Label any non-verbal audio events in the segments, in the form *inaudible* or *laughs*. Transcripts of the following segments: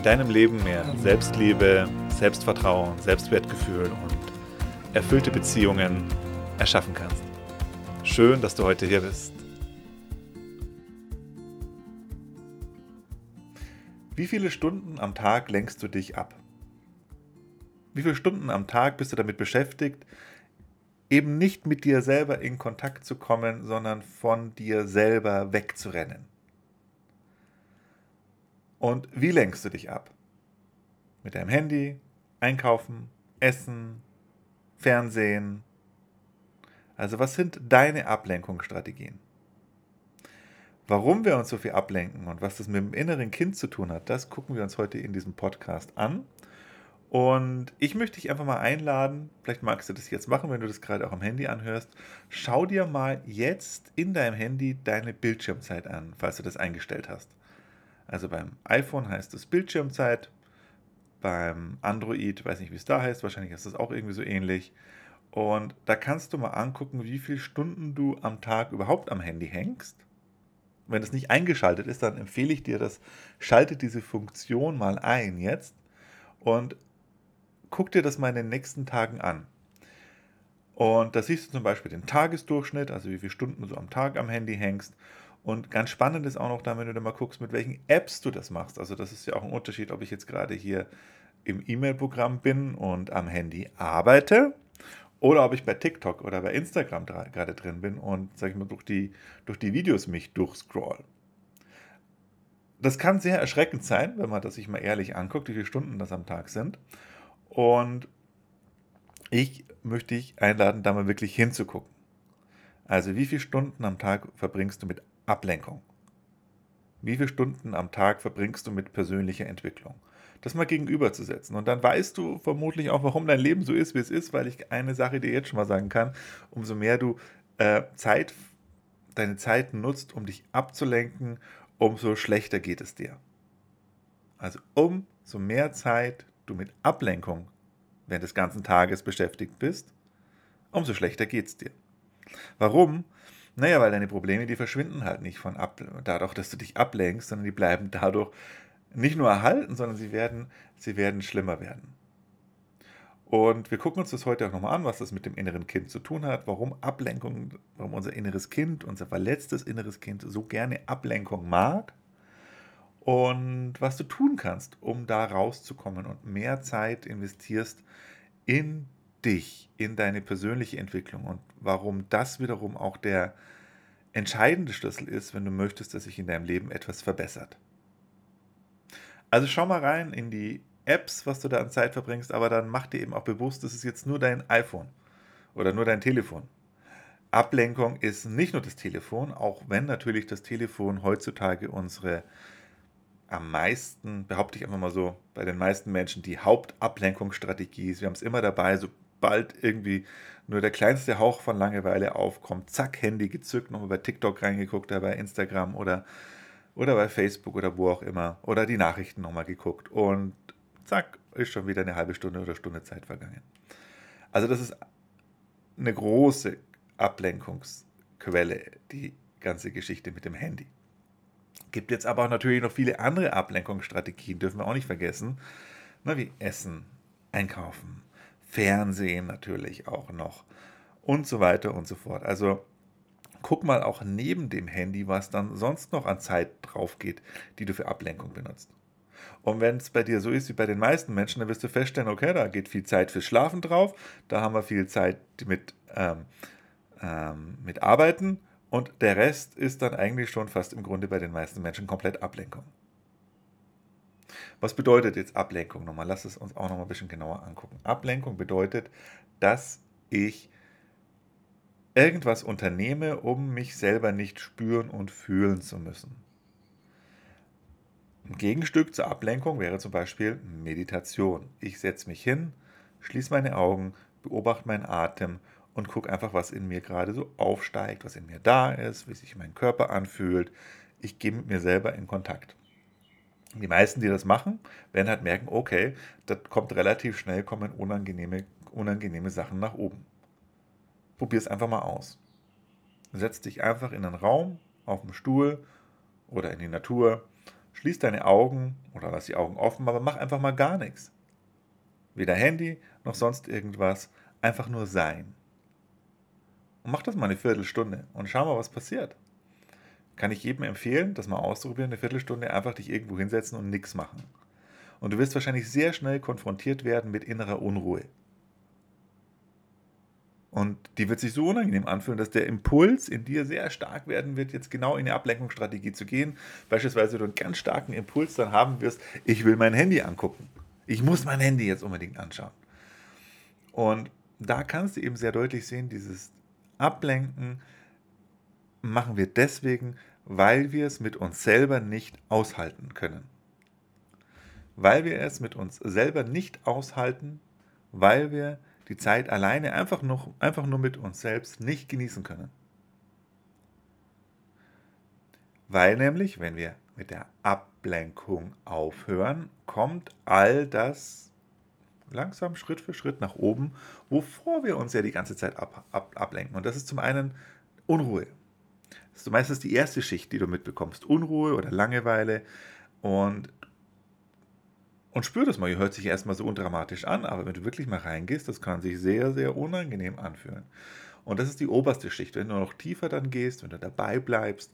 in deinem Leben mehr Selbstliebe, Selbstvertrauen, Selbstwertgefühl und erfüllte Beziehungen erschaffen kannst. Schön, dass du heute hier bist. Wie viele Stunden am Tag lenkst du dich ab? Wie viele Stunden am Tag bist du damit beschäftigt, eben nicht mit dir selber in Kontakt zu kommen, sondern von dir selber wegzurennen? Und wie lenkst du dich ab? Mit deinem Handy, Einkaufen, Essen, Fernsehen. Also was sind deine Ablenkungsstrategien? Warum wir uns so viel ablenken und was das mit dem inneren Kind zu tun hat, das gucken wir uns heute in diesem Podcast an. Und ich möchte dich einfach mal einladen, vielleicht magst du das jetzt machen, wenn du das gerade auch am Handy anhörst. Schau dir mal jetzt in deinem Handy deine Bildschirmzeit an, falls du das eingestellt hast. Also beim iPhone heißt es Bildschirmzeit, beim Android, weiß nicht, wie es da heißt, wahrscheinlich ist das auch irgendwie so ähnlich. Und da kannst du mal angucken, wie viele Stunden du am Tag überhaupt am Handy hängst. Wenn das nicht eingeschaltet ist, dann empfehle ich dir das, schalte diese Funktion mal ein jetzt und guck dir das mal in den nächsten Tagen an. Und da siehst du zum Beispiel den Tagesdurchschnitt, also wie viele Stunden du am Tag am Handy hängst. Und ganz spannend ist auch noch da, wenn du da mal guckst, mit welchen Apps du das machst. Also das ist ja auch ein Unterschied, ob ich jetzt gerade hier im E-Mail-Programm bin und am Handy arbeite oder ob ich bei TikTok oder bei Instagram gerade drin bin und, sag ich mal, durch die, durch die Videos mich durchscroll. Das kann sehr erschreckend sein, wenn man das sich mal ehrlich anguckt, wie viele Stunden das am Tag sind. Und ich möchte dich einladen, da mal wirklich hinzugucken. Also wie viele Stunden am Tag verbringst du mit Ablenkung. Wie viele Stunden am Tag verbringst du mit persönlicher Entwicklung? Das mal gegenüberzusetzen. Und dann weißt du vermutlich auch, warum dein Leben so ist, wie es ist, weil ich eine Sache dir jetzt schon mal sagen kann, umso mehr du äh, Zeit, deine Zeit nutzt, um dich abzulenken, umso schlechter geht es dir. Also umso mehr Zeit du mit Ablenkung während des ganzen Tages beschäftigt bist, umso schlechter geht es dir. Warum? Naja, weil deine Probleme, die verschwinden halt nicht von ab, dadurch, dass du dich ablenkst, sondern die bleiben dadurch nicht nur erhalten, sondern sie werden, sie werden schlimmer werden. Und wir gucken uns das heute auch nochmal an, was das mit dem inneren Kind zu tun hat, warum Ablenkung, warum unser inneres Kind, unser verletztes inneres Kind so gerne Ablenkung mag und was du tun kannst, um da rauszukommen und mehr Zeit investierst in dich, in deine persönliche Entwicklung und warum das wiederum auch der entscheidende Schlüssel ist, wenn du möchtest, dass sich in deinem Leben etwas verbessert. Also schau mal rein in die Apps, was du da an Zeit verbringst, aber dann mach dir eben auch bewusst, das ist jetzt nur dein iPhone oder nur dein Telefon. Ablenkung ist nicht nur das Telefon, auch wenn natürlich das Telefon heutzutage unsere am meisten, behaupte ich einfach mal so, bei den meisten Menschen die Hauptablenkungsstrategie ist. Wir haben es immer dabei, so bald irgendwie nur der kleinste Hauch von Langeweile aufkommt, zack, Handy gezückt, nochmal bei TikTok reingeguckt, oder bei Instagram oder, oder bei Facebook oder wo auch immer, oder die Nachrichten nochmal geguckt und zack, ist schon wieder eine halbe Stunde oder Stunde Zeit vergangen. Also das ist eine große Ablenkungsquelle, die ganze Geschichte mit dem Handy. Gibt jetzt aber auch natürlich noch viele andere Ablenkungsstrategien, dürfen wir auch nicht vergessen, na, wie Essen, Einkaufen, Fernsehen natürlich auch noch und so weiter und so fort. Also guck mal auch neben dem Handy, was dann sonst noch an Zeit drauf geht, die du für Ablenkung benutzt. Und wenn es bei dir so ist wie bei den meisten Menschen, dann wirst du feststellen, okay, da geht viel Zeit fürs Schlafen drauf, da haben wir viel Zeit mit, ähm, ähm, mit Arbeiten und der Rest ist dann eigentlich schon fast im Grunde bei den meisten Menschen komplett Ablenkung. Was bedeutet jetzt Ablenkung nochmal? Lass es uns auch nochmal ein bisschen genauer angucken. Ablenkung bedeutet, dass ich irgendwas unternehme, um mich selber nicht spüren und fühlen zu müssen. Ein Gegenstück zur Ablenkung wäre zum Beispiel Meditation. Ich setze mich hin, schließe meine Augen, beobachte meinen Atem und gucke einfach, was in mir gerade so aufsteigt, was in mir da ist, wie sich mein Körper anfühlt. Ich gehe mit mir selber in Kontakt. Die meisten, die das machen, werden halt merken, okay, das kommt relativ schnell, kommen unangenehme, unangenehme Sachen nach oben. Probier es einfach mal aus. Setz dich einfach in einen Raum, auf dem Stuhl oder in die Natur, schließ deine Augen oder lass die Augen offen, aber mach einfach mal gar nichts. Weder Handy noch sonst irgendwas, einfach nur sein. Und mach das mal eine Viertelstunde und schau mal, was passiert. Kann ich jedem empfehlen, das mal auszuprobieren, eine Viertelstunde einfach dich irgendwo hinsetzen und nichts machen. Und du wirst wahrscheinlich sehr schnell konfrontiert werden mit innerer Unruhe. Und die wird sich so unangenehm anfühlen, dass der Impuls in dir sehr stark werden wird, jetzt genau in eine Ablenkungsstrategie zu gehen. Beispielsweise du einen ganz starken Impuls dann haben wirst, ich will mein Handy angucken. Ich muss mein Handy jetzt unbedingt anschauen. Und da kannst du eben sehr deutlich sehen, dieses Ablenken machen wir deswegen, weil wir es mit uns selber nicht aushalten können. Weil wir es mit uns selber nicht aushalten, weil wir die Zeit alleine einfach, noch, einfach nur mit uns selbst nicht genießen können. Weil nämlich, wenn wir mit der Ablenkung aufhören, kommt all das langsam Schritt für Schritt nach oben, wovor wir uns ja die ganze Zeit ab, ab, ablenken. Und das ist zum einen Unruhe. Ist meistens die erste Schicht, die du mitbekommst. Unruhe oder Langeweile. Und, und spür das mal. Hört sich erstmal so undramatisch an, aber wenn du wirklich mal reingehst, das kann sich sehr, sehr unangenehm anfühlen. Und das ist die oberste Schicht. Wenn du noch tiefer dann gehst, wenn du dabei bleibst,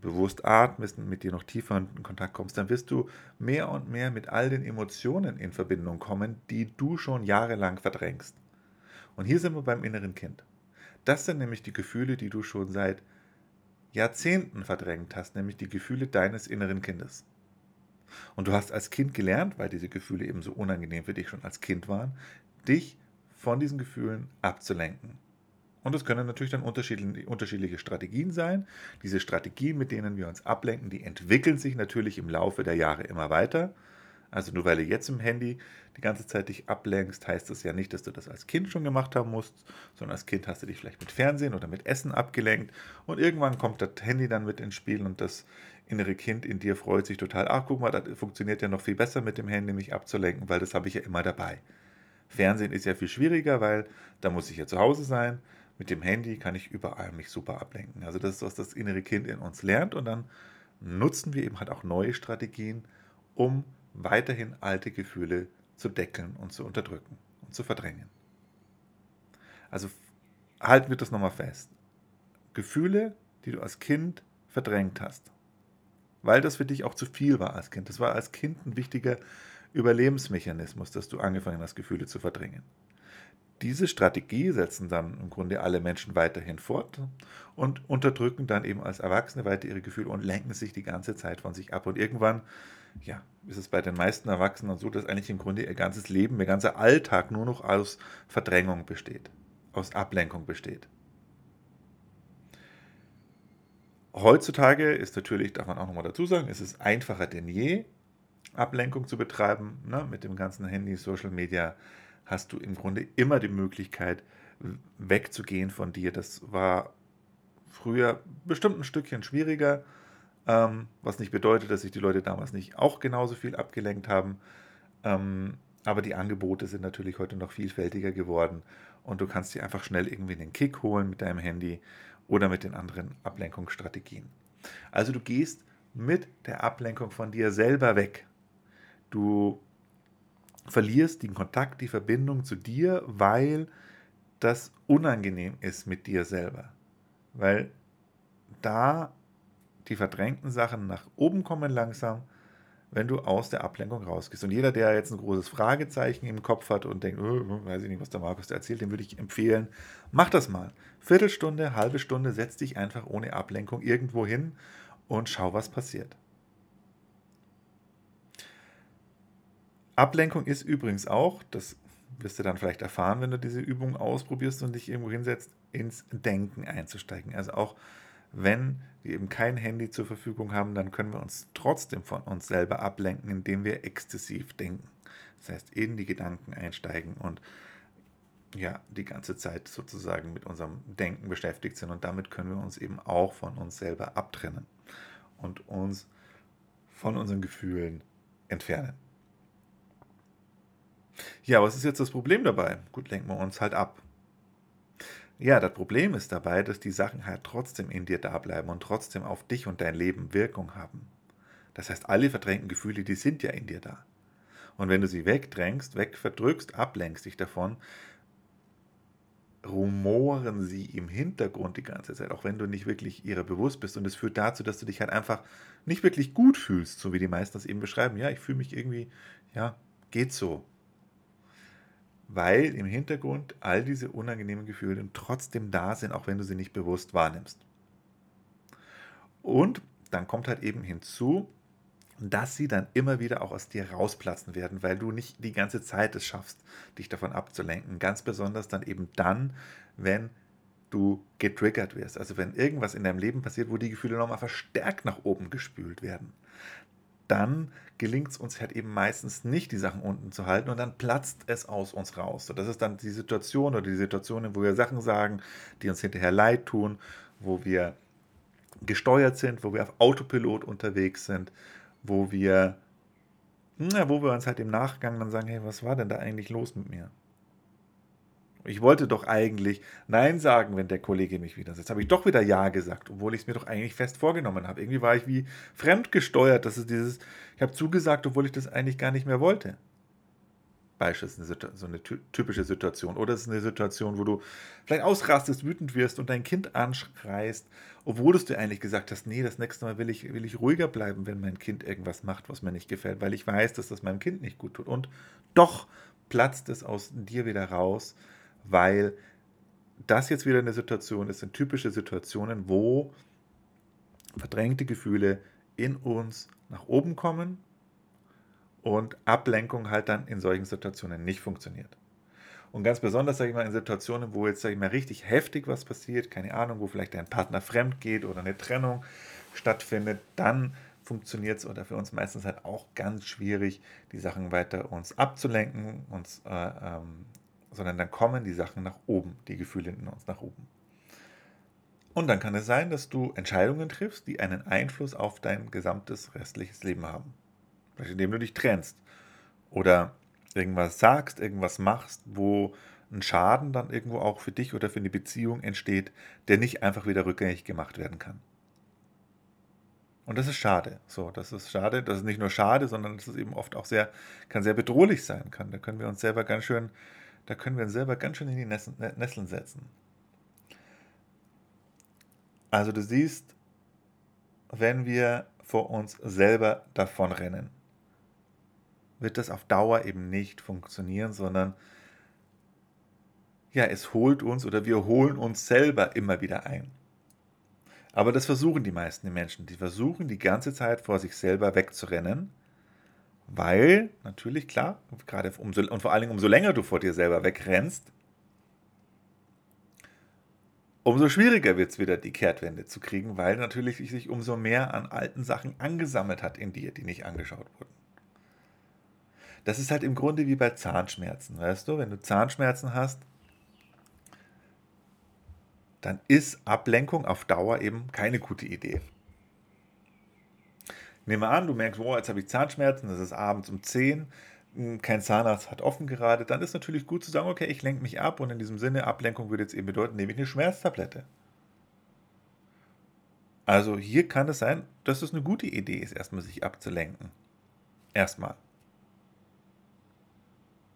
bewusst atmest und mit dir noch tiefer in Kontakt kommst, dann wirst du mehr und mehr mit all den Emotionen in Verbindung kommen, die du schon jahrelang verdrängst. Und hier sind wir beim inneren Kind. Das sind nämlich die Gefühle, die du schon seit Jahrzehnten verdrängt hast, nämlich die Gefühle deines inneren Kindes. Und du hast als Kind gelernt, weil diese Gefühle eben so unangenehm für dich schon als Kind waren, dich von diesen Gefühlen abzulenken. Und es können natürlich dann unterschiedliche Strategien sein. Diese Strategien, mit denen wir uns ablenken, die entwickeln sich natürlich im Laufe der Jahre immer weiter. Also nur weil du jetzt im Handy die ganze Zeit dich ablenkst, heißt das ja nicht, dass du das als Kind schon gemacht haben musst, sondern als Kind hast du dich vielleicht mit Fernsehen oder mit Essen abgelenkt und irgendwann kommt das Handy dann mit ins Spiel und das innere Kind in dir freut sich total. Ach, guck mal, das funktioniert ja noch viel besser mit dem Handy, mich abzulenken, weil das habe ich ja immer dabei. Fernsehen ist ja viel schwieriger, weil da muss ich ja zu Hause sein mit dem Handy kann ich überall mich super ablenken. Also das ist, was das innere Kind in uns lernt und dann nutzen wir eben halt auch neue Strategien, um weiterhin alte Gefühle zu deckeln und zu unterdrücken und zu verdrängen. Also halten wir das nochmal fest. Gefühle, die du als Kind verdrängt hast, weil das für dich auch zu viel war als Kind. Das war als Kind ein wichtiger Überlebensmechanismus, dass du angefangen hast, Gefühle zu verdrängen. Diese Strategie setzen dann im Grunde alle Menschen weiterhin fort und unterdrücken dann eben als Erwachsene weiter ihre Gefühle und lenken sich die ganze Zeit von sich ab. Und irgendwann, ja, ist es bei den meisten Erwachsenen so, dass eigentlich im Grunde ihr ganzes Leben, ihr ganzer Alltag nur noch aus Verdrängung besteht, aus Ablenkung besteht. Heutzutage ist natürlich, darf man auch nochmal dazu sagen, ist es einfacher denn je, Ablenkung zu betreiben, ne, mit dem ganzen Handy, Social Media, hast du im Grunde immer die Möglichkeit, wegzugehen von dir. Das war früher bestimmt ein Stückchen schwieriger, ähm, was nicht bedeutet, dass sich die Leute damals nicht auch genauso viel abgelenkt haben. Ähm, aber die Angebote sind natürlich heute noch vielfältiger geworden und du kannst dir einfach schnell irgendwie einen Kick holen mit deinem Handy oder mit den anderen Ablenkungsstrategien. Also du gehst mit der Ablenkung von dir selber weg. Du verlierst den Kontakt, die Verbindung zu dir, weil das unangenehm ist mit dir selber. Weil da die verdrängten Sachen nach oben kommen langsam, wenn du aus der Ablenkung rausgehst. Und jeder, der jetzt ein großes Fragezeichen im Kopf hat und denkt, oh, weiß ich nicht, was der Markus da erzählt, dem würde ich empfehlen, mach das mal. Viertelstunde, halbe Stunde, setz dich einfach ohne Ablenkung irgendwo hin und schau, was passiert. Ablenkung ist übrigens auch, das wirst du dann vielleicht erfahren, wenn du diese Übung ausprobierst und dich irgendwo hinsetzt, ins Denken einzusteigen. Also auch wenn wir eben kein Handy zur Verfügung haben, dann können wir uns trotzdem von uns selber ablenken, indem wir exzessiv denken. Das heißt, in die Gedanken einsteigen und ja, die ganze Zeit sozusagen mit unserem Denken beschäftigt sind. Und damit können wir uns eben auch von uns selber abtrennen und uns von unseren Gefühlen entfernen. Ja, was ist jetzt das Problem dabei? Gut, lenken wir uns halt ab. Ja, das Problem ist dabei, dass die Sachen halt trotzdem in dir da bleiben und trotzdem auf dich und dein Leben Wirkung haben. Das heißt, alle verdrängten Gefühle, die sind ja in dir da. Und wenn du sie wegdrängst, wegverdrückst, ablenkst dich davon, rumoren sie im Hintergrund die ganze Zeit, auch wenn du nicht wirklich ihrer bewusst bist. Und es führt dazu, dass du dich halt einfach nicht wirklich gut fühlst, so wie die meisten das eben beschreiben. Ja, ich fühle mich irgendwie, ja, geht so. Weil im Hintergrund all diese unangenehmen Gefühle trotzdem da sind, auch wenn du sie nicht bewusst wahrnimmst. Und dann kommt halt eben hinzu, dass sie dann immer wieder auch aus dir rausplatzen werden, weil du nicht die ganze Zeit es schaffst, dich davon abzulenken. Ganz besonders dann eben dann, wenn du getriggert wirst. Also wenn irgendwas in deinem Leben passiert, wo die Gefühle nochmal verstärkt nach oben gespült werden. Dann gelingt es uns halt eben meistens nicht, die Sachen unten zu halten und dann platzt es aus uns raus. So, das ist dann die Situation oder die Situationen, wo wir Sachen sagen, die uns hinterher leid tun, wo wir gesteuert sind, wo wir auf Autopilot unterwegs sind, wo wir, na, wo wir uns halt im Nachgang dann sagen, hey, was war denn da eigentlich los mit mir? Ich wollte doch eigentlich Nein sagen, wenn der Kollege mich wieder setzt. Habe ich doch wieder Ja gesagt, obwohl ich es mir doch eigentlich fest vorgenommen habe. Irgendwie war ich wie fremdgesteuert. Das ist dieses, ich habe zugesagt, obwohl ich das eigentlich gar nicht mehr wollte. Beispielsweise so eine typische Situation. Oder es ist eine Situation, wo du vielleicht ausrastest, wütend wirst und dein Kind anschreist, obwohl du dir eigentlich gesagt hast, nee, das nächste Mal will ich, will ich ruhiger bleiben, wenn mein Kind irgendwas macht, was mir nicht gefällt, weil ich weiß, dass das meinem Kind nicht gut tut. Und doch platzt es aus dir wieder raus, weil das jetzt wieder eine Situation ist, sind typische Situationen, wo verdrängte Gefühle in uns nach oben kommen und Ablenkung halt dann in solchen Situationen nicht funktioniert. Und ganz besonders, sage ich mal, in Situationen, wo jetzt, sage ich mal, richtig heftig was passiert, keine Ahnung, wo vielleicht dein Partner fremd geht oder eine Trennung stattfindet, dann funktioniert es oder für uns meistens halt auch ganz schwierig, die Sachen weiter uns abzulenken, uns, äh, ähm, sondern dann kommen die Sachen nach oben, die Gefühle in uns nach oben. Und dann kann es sein, dass du Entscheidungen triffst, die einen Einfluss auf dein gesamtes restliches Leben haben. Vielleicht indem du dich trennst. Oder irgendwas sagst, irgendwas machst, wo ein Schaden dann irgendwo auch für dich oder für eine Beziehung entsteht, der nicht einfach wieder rückgängig gemacht werden kann. Und das ist schade. So, das ist schade. Das ist nicht nur schade, sondern das ist eben oft auch sehr, kann sehr bedrohlich sein. Kann. Da können wir uns selber ganz schön, da können wir uns selber ganz schön in die Nesseln setzen. Also du siehst, wenn wir vor uns selber davonrennen, wird das auf Dauer eben nicht funktionieren, sondern ja, es holt uns oder wir holen uns selber immer wieder ein. Aber das versuchen die meisten Menschen. Die versuchen die ganze Zeit vor sich selber wegzurennen, weil natürlich, klar, gerade umso, und vor allen Dingen umso länger du vor dir selber wegrennst, umso schwieriger wird es wieder, die Kehrtwende zu kriegen, weil natürlich sich umso mehr an alten Sachen angesammelt hat in dir, die nicht angeschaut wurden. Das ist halt im Grunde wie bei Zahnschmerzen, weißt du? Wenn du Zahnschmerzen hast, dann ist Ablenkung auf Dauer eben keine gute Idee. Nehme an, du merkst, oh, jetzt habe ich Zahnschmerzen, das ist abends um 10, hm, kein Zahnarzt hat offen gerade, dann ist natürlich gut zu sagen, okay, ich lenke mich ab und in diesem Sinne, Ablenkung würde jetzt eben bedeuten, nehme ich eine Schmerztablette. Also hier kann es sein, dass es eine gute Idee ist, erstmal sich abzulenken. Erstmal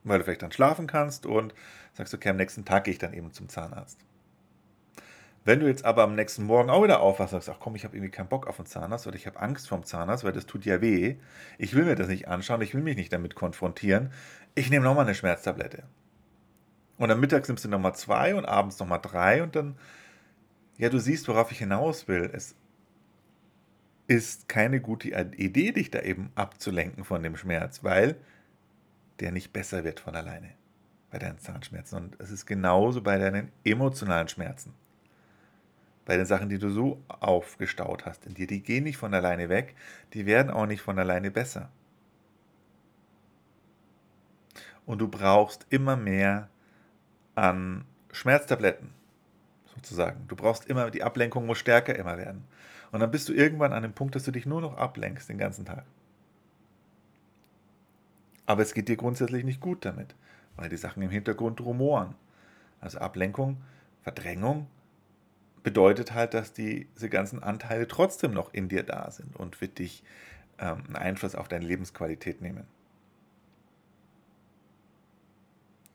weil du vielleicht dann schlafen kannst und sagst, okay, am nächsten Tag gehe ich dann eben zum Zahnarzt. Wenn du jetzt aber am nächsten Morgen auch wieder aufwachst und sagst, ach komm, ich habe irgendwie keinen Bock auf den Zahnarzt oder ich habe Angst vom Zahnarzt, weil das tut ja weh, ich will mir das nicht anschauen, ich will mich nicht damit konfrontieren, ich nehme nochmal eine Schmerztablette. Und am Mittag nimmst du nochmal zwei und abends nochmal drei und dann, ja, du siehst, worauf ich hinaus will. Es ist keine gute Idee, dich da eben abzulenken von dem Schmerz, weil der nicht besser wird von alleine bei deinen Zahnschmerzen. Und es ist genauso bei deinen emotionalen Schmerzen. Bei den Sachen, die du so aufgestaut hast in dir, die gehen nicht von alleine weg, die werden auch nicht von alleine besser. Und du brauchst immer mehr an Schmerztabletten, sozusagen. Du brauchst immer, die Ablenkung muss stärker immer werden. Und dann bist du irgendwann an dem Punkt, dass du dich nur noch ablenkst den ganzen Tag. Aber es geht dir grundsätzlich nicht gut damit, weil die Sachen im Hintergrund rumoren. Also Ablenkung, Verdrängung bedeutet halt, dass diese ganzen Anteile trotzdem noch in dir da sind und für dich ähm, einen Einfluss auf deine Lebensqualität nehmen.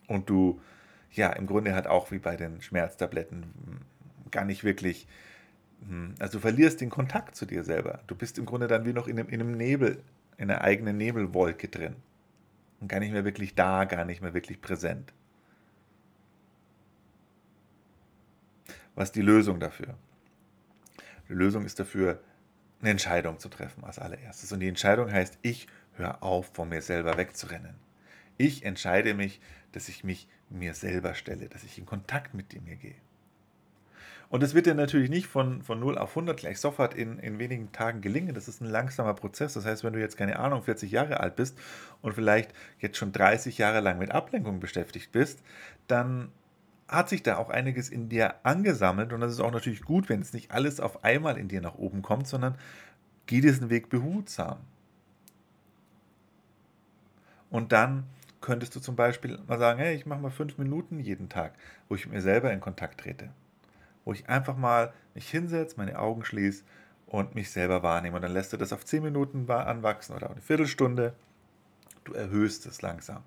Und du, ja, im Grunde halt auch wie bei den Schmerztabletten gar nicht wirklich, hm, also du verlierst den Kontakt zu dir selber. Du bist im Grunde dann wie noch in einem, in einem Nebel, in einer eigenen Nebelwolke drin. Und gar nicht mehr wirklich da, gar nicht mehr wirklich präsent. Was ist die Lösung dafür? Die Lösung ist dafür, eine Entscheidung zu treffen als allererstes. Und die Entscheidung heißt, ich höre auf, von mir selber wegzurennen. Ich entscheide mich, dass ich mich mir selber stelle, dass ich in Kontakt mit mir gehe. Und das wird dir natürlich nicht von, von 0 auf 100 gleich sofort in, in wenigen Tagen gelingen. Das ist ein langsamer Prozess. Das heißt, wenn du jetzt keine Ahnung, 40 Jahre alt bist und vielleicht jetzt schon 30 Jahre lang mit Ablenkung beschäftigt bist, dann hat sich da auch einiges in dir angesammelt und das ist auch natürlich gut, wenn es nicht alles auf einmal in dir nach oben kommt, sondern geh diesen Weg behutsam. Und dann könntest du zum Beispiel mal sagen, hey, ich mache mal fünf Minuten jeden Tag, wo ich mit mir selber in Kontakt trete. Wo ich einfach mal mich hinsetze, meine Augen schließe und mich selber wahrnehme. Und dann lässt du das auf zehn Minuten anwachsen oder eine Viertelstunde. Du erhöhst es langsam.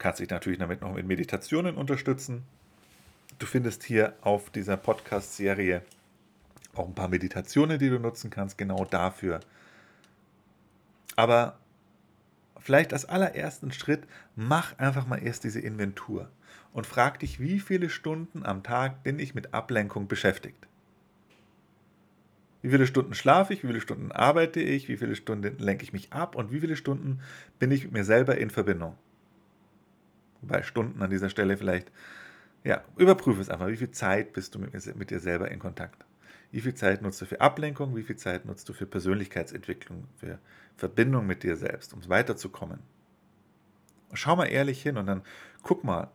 Kannst dich natürlich damit noch mit Meditationen unterstützen. Du findest hier auf dieser Podcast-Serie auch ein paar Meditationen, die du nutzen kannst, genau dafür. Aber vielleicht als allerersten Schritt, mach einfach mal erst diese Inventur und frag dich, wie viele Stunden am Tag bin ich mit Ablenkung beschäftigt? Wie viele Stunden schlafe ich, wie viele Stunden arbeite ich, wie viele Stunden lenke ich mich ab und wie viele Stunden bin ich mit mir selber in Verbindung? Bei Stunden an dieser Stelle vielleicht, ja, überprüfe es einfach. Wie viel Zeit bist du mit, mit dir selber in Kontakt? Wie viel Zeit nutzt du für Ablenkung? Wie viel Zeit nutzt du für Persönlichkeitsentwicklung, für Verbindung mit dir selbst, um weiterzukommen? Schau mal ehrlich hin und dann guck mal.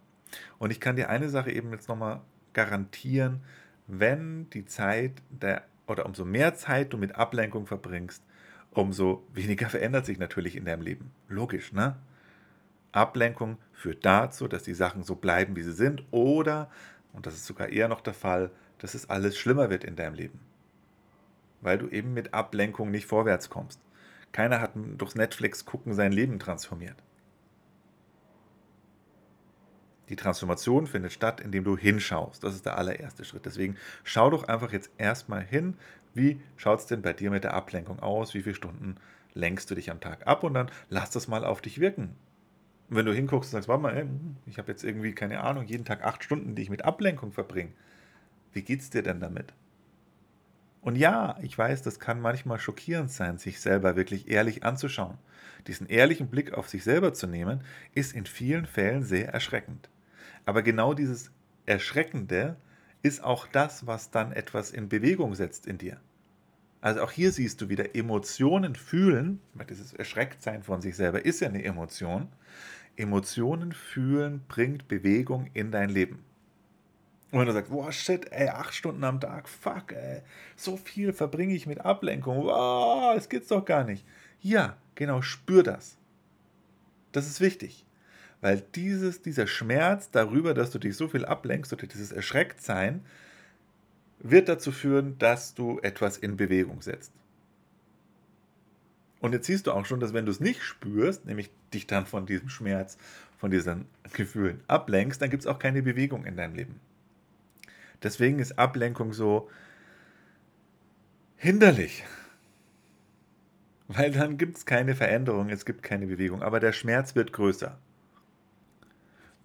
Und ich kann dir eine Sache eben jetzt nochmal garantieren, wenn die Zeit der, oder umso mehr Zeit du mit Ablenkung verbringst, umso weniger *laughs* verändert sich natürlich in deinem Leben. Logisch, ne? Ablenkung führt dazu, dass die Sachen so bleiben, wie sie sind, oder, und das ist sogar eher noch der Fall, dass es alles schlimmer wird in deinem Leben. Weil du eben mit Ablenkung nicht vorwärts kommst. Keiner hat durchs Netflix gucken sein Leben transformiert. Die Transformation findet statt, indem du hinschaust. Das ist der allererste Schritt. Deswegen schau doch einfach jetzt erstmal hin, wie schaut es denn bei dir mit der Ablenkung aus? Wie viele Stunden lenkst du dich am Tag ab? Und dann lass das mal auf dich wirken. Und wenn du hinguckst und sagst, warte mal, ey, ich habe jetzt irgendwie, keine Ahnung, jeden Tag acht Stunden, die ich mit Ablenkung verbringe. Wie geht's dir denn damit? Und ja, ich weiß, das kann manchmal schockierend sein, sich selber wirklich ehrlich anzuschauen. Diesen ehrlichen Blick auf sich selber zu nehmen, ist in vielen Fällen sehr erschreckend. Aber genau dieses Erschreckende ist auch das, was dann etwas in Bewegung setzt in dir. Also auch hier siehst du wieder Emotionen fühlen, weil dieses Erschrecktsein von sich selber ist ja eine Emotion. Emotionen fühlen bringt Bewegung in dein Leben. Und wenn du sagst, boah, shit, ey, acht Stunden am Tag, fuck, ey, so viel verbringe ich mit Ablenkung, wow, das geht's doch gar nicht. Ja, genau, spür das. Das ist wichtig. Weil dieses, dieser Schmerz darüber, dass du dich so viel ablenkst oder dieses Erschrecktsein, wird dazu führen, dass du etwas in Bewegung setzt. Und jetzt siehst du auch schon, dass wenn du es nicht spürst, nämlich dich dann von diesem Schmerz, von diesen Gefühlen ablenkst, dann gibt es auch keine Bewegung in deinem Leben. Deswegen ist Ablenkung so hinderlich. Weil dann gibt es keine Veränderung, es gibt keine Bewegung, aber der Schmerz wird größer.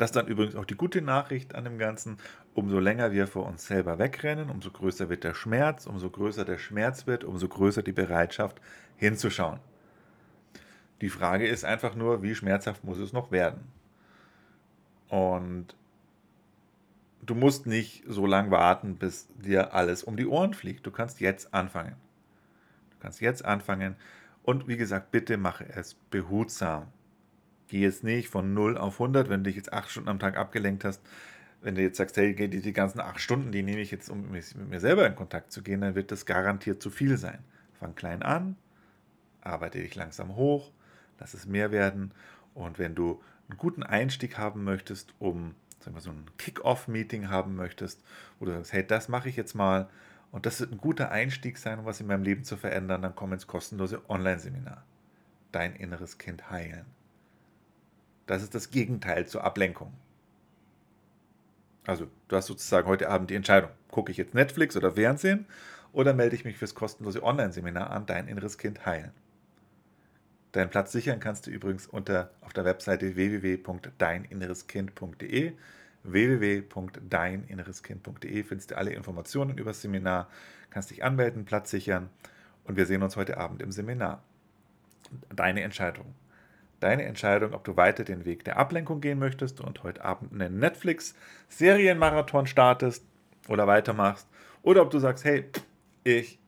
Das ist dann übrigens auch die gute Nachricht an dem Ganzen. Umso länger wir vor uns selber wegrennen, umso größer wird der Schmerz, umso größer der Schmerz wird, umso größer die Bereitschaft hinzuschauen. Die Frage ist einfach nur, wie schmerzhaft muss es noch werden? Und du musst nicht so lange warten, bis dir alles um die Ohren fliegt. Du kannst jetzt anfangen. Du kannst jetzt anfangen. Und wie gesagt, bitte mache es behutsam. Geh jetzt nicht von 0 auf 100, wenn du dich jetzt 8 Stunden am Tag abgelenkt hast. Wenn du jetzt sagst, hey, die, die ganzen 8 Stunden, die nehme ich jetzt, um mit mir selber in Kontakt zu gehen, dann wird das garantiert zu viel sein. Fang klein an, arbeite dich langsam hoch, lass es mehr werden. Und wenn du einen guten Einstieg haben möchtest, um sagen wir, so ein Kick-Off-Meeting haben möchtest, wo du sagst, hey, das mache ich jetzt mal und das wird ein guter Einstieg sein, um was in meinem Leben zu verändern, dann komm ins kostenlose Online-Seminar. Dein inneres Kind heilen. Das ist das Gegenteil zur Ablenkung. Also, du hast sozusagen heute Abend die Entscheidung, gucke ich jetzt Netflix oder Fernsehen oder melde ich mich fürs kostenlose Online-Seminar an, dein inneres Kind heilen. Deinen Platz sichern kannst du übrigens unter auf der Webseite www.deininnereskind.de www.deininnereskind.de findest du alle Informationen über das Seminar, kannst dich anmelden, Platz sichern und wir sehen uns heute Abend im Seminar. Deine Entscheidung. Deine Entscheidung, ob du weiter den Weg der Ablenkung gehen möchtest und heute Abend einen Netflix-Serienmarathon startest oder weitermachst oder ob du sagst, hey, ich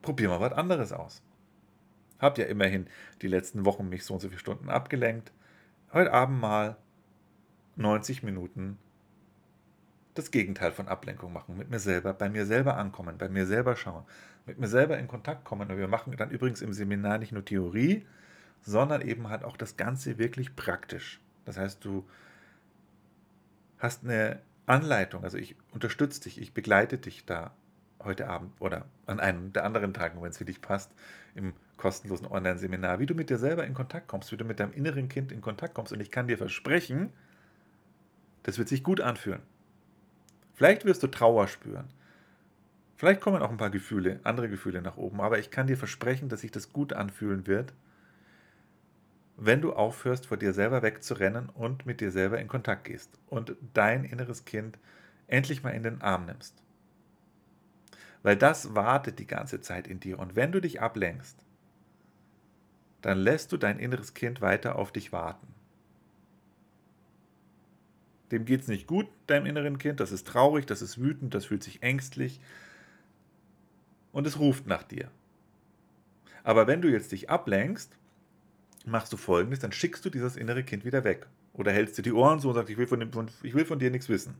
probiere mal was anderes aus. Hab ja immerhin die letzten Wochen mich so und so viele Stunden abgelenkt. Heute Abend mal 90 Minuten das Gegenteil von Ablenkung machen, mit mir selber, bei mir selber ankommen, bei mir selber schauen, mit mir selber in Kontakt kommen. Und wir machen dann übrigens im Seminar nicht nur Theorie, sondern eben halt auch das Ganze wirklich praktisch. Das heißt, du hast eine Anleitung, also ich unterstütze dich, ich begleite dich da heute Abend oder an einem der anderen Tagen, wenn es für dich passt, im kostenlosen Online-Seminar, wie du mit dir selber in Kontakt kommst, wie du mit deinem inneren Kind in Kontakt kommst. Und ich kann dir versprechen, das wird sich gut anfühlen. Vielleicht wirst du Trauer spüren. Vielleicht kommen auch ein paar Gefühle, andere Gefühle nach oben, aber ich kann dir versprechen, dass sich das gut anfühlen wird, wenn du aufhörst, vor dir selber wegzurennen und mit dir selber in Kontakt gehst und dein inneres Kind endlich mal in den Arm nimmst. Weil das wartet die ganze Zeit in dir. Und wenn du dich ablenkst, dann lässt du dein inneres Kind weiter auf dich warten. Dem geht es nicht gut, deinem inneren Kind. Das ist traurig, das ist wütend, das fühlt sich ängstlich. Und es ruft nach dir. Aber wenn du jetzt dich ablenkst, machst du folgendes: Dann schickst du dieses innere Kind wieder weg. Oder hältst dir die Ohren so und sagst, ich will von, dem, ich will von dir nichts wissen.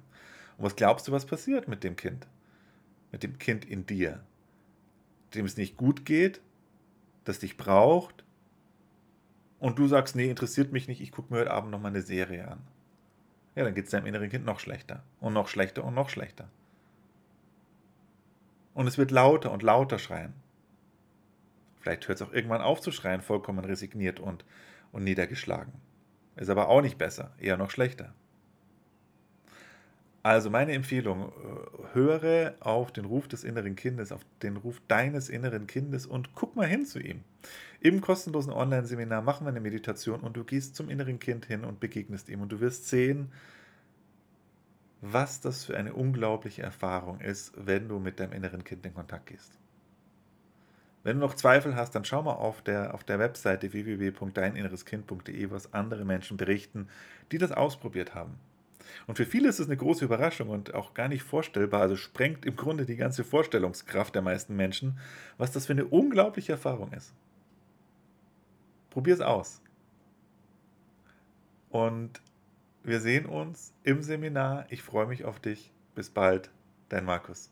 Und was glaubst du, was passiert mit dem Kind? mit dem Kind in dir, dem es nicht gut geht, das dich braucht, und du sagst, nee, interessiert mich nicht, ich gucke mir heute Abend nochmal eine Serie an. Ja, dann geht es deinem inneren Kind noch schlechter und noch schlechter und noch schlechter. Und es wird lauter und lauter schreien. Vielleicht hört es auch irgendwann auf zu schreien, vollkommen resigniert und, und niedergeschlagen. Ist aber auch nicht besser, eher noch schlechter. Also meine Empfehlung, äh, höre auf den Ruf des inneren Kindes, auf den Ruf deines inneren Kindes und guck mal hin zu ihm. Im kostenlosen Online-Seminar machen wir eine Meditation und du gehst zum inneren Kind hin und begegnest ihm und du wirst sehen, was das für eine unglaubliche Erfahrung ist, wenn du mit deinem inneren Kind in Kontakt gehst. Wenn du noch Zweifel hast, dann schau mal auf der, auf der Webseite www.deininnereskind.de, was andere Menschen berichten, die das ausprobiert haben. Und für viele ist es eine große Überraschung und auch gar nicht vorstellbar, also sprengt im Grunde die ganze Vorstellungskraft der meisten Menschen, was das für eine unglaubliche Erfahrung ist. Probier es aus. Und wir sehen uns im Seminar. Ich freue mich auf dich. Bis bald, dein Markus.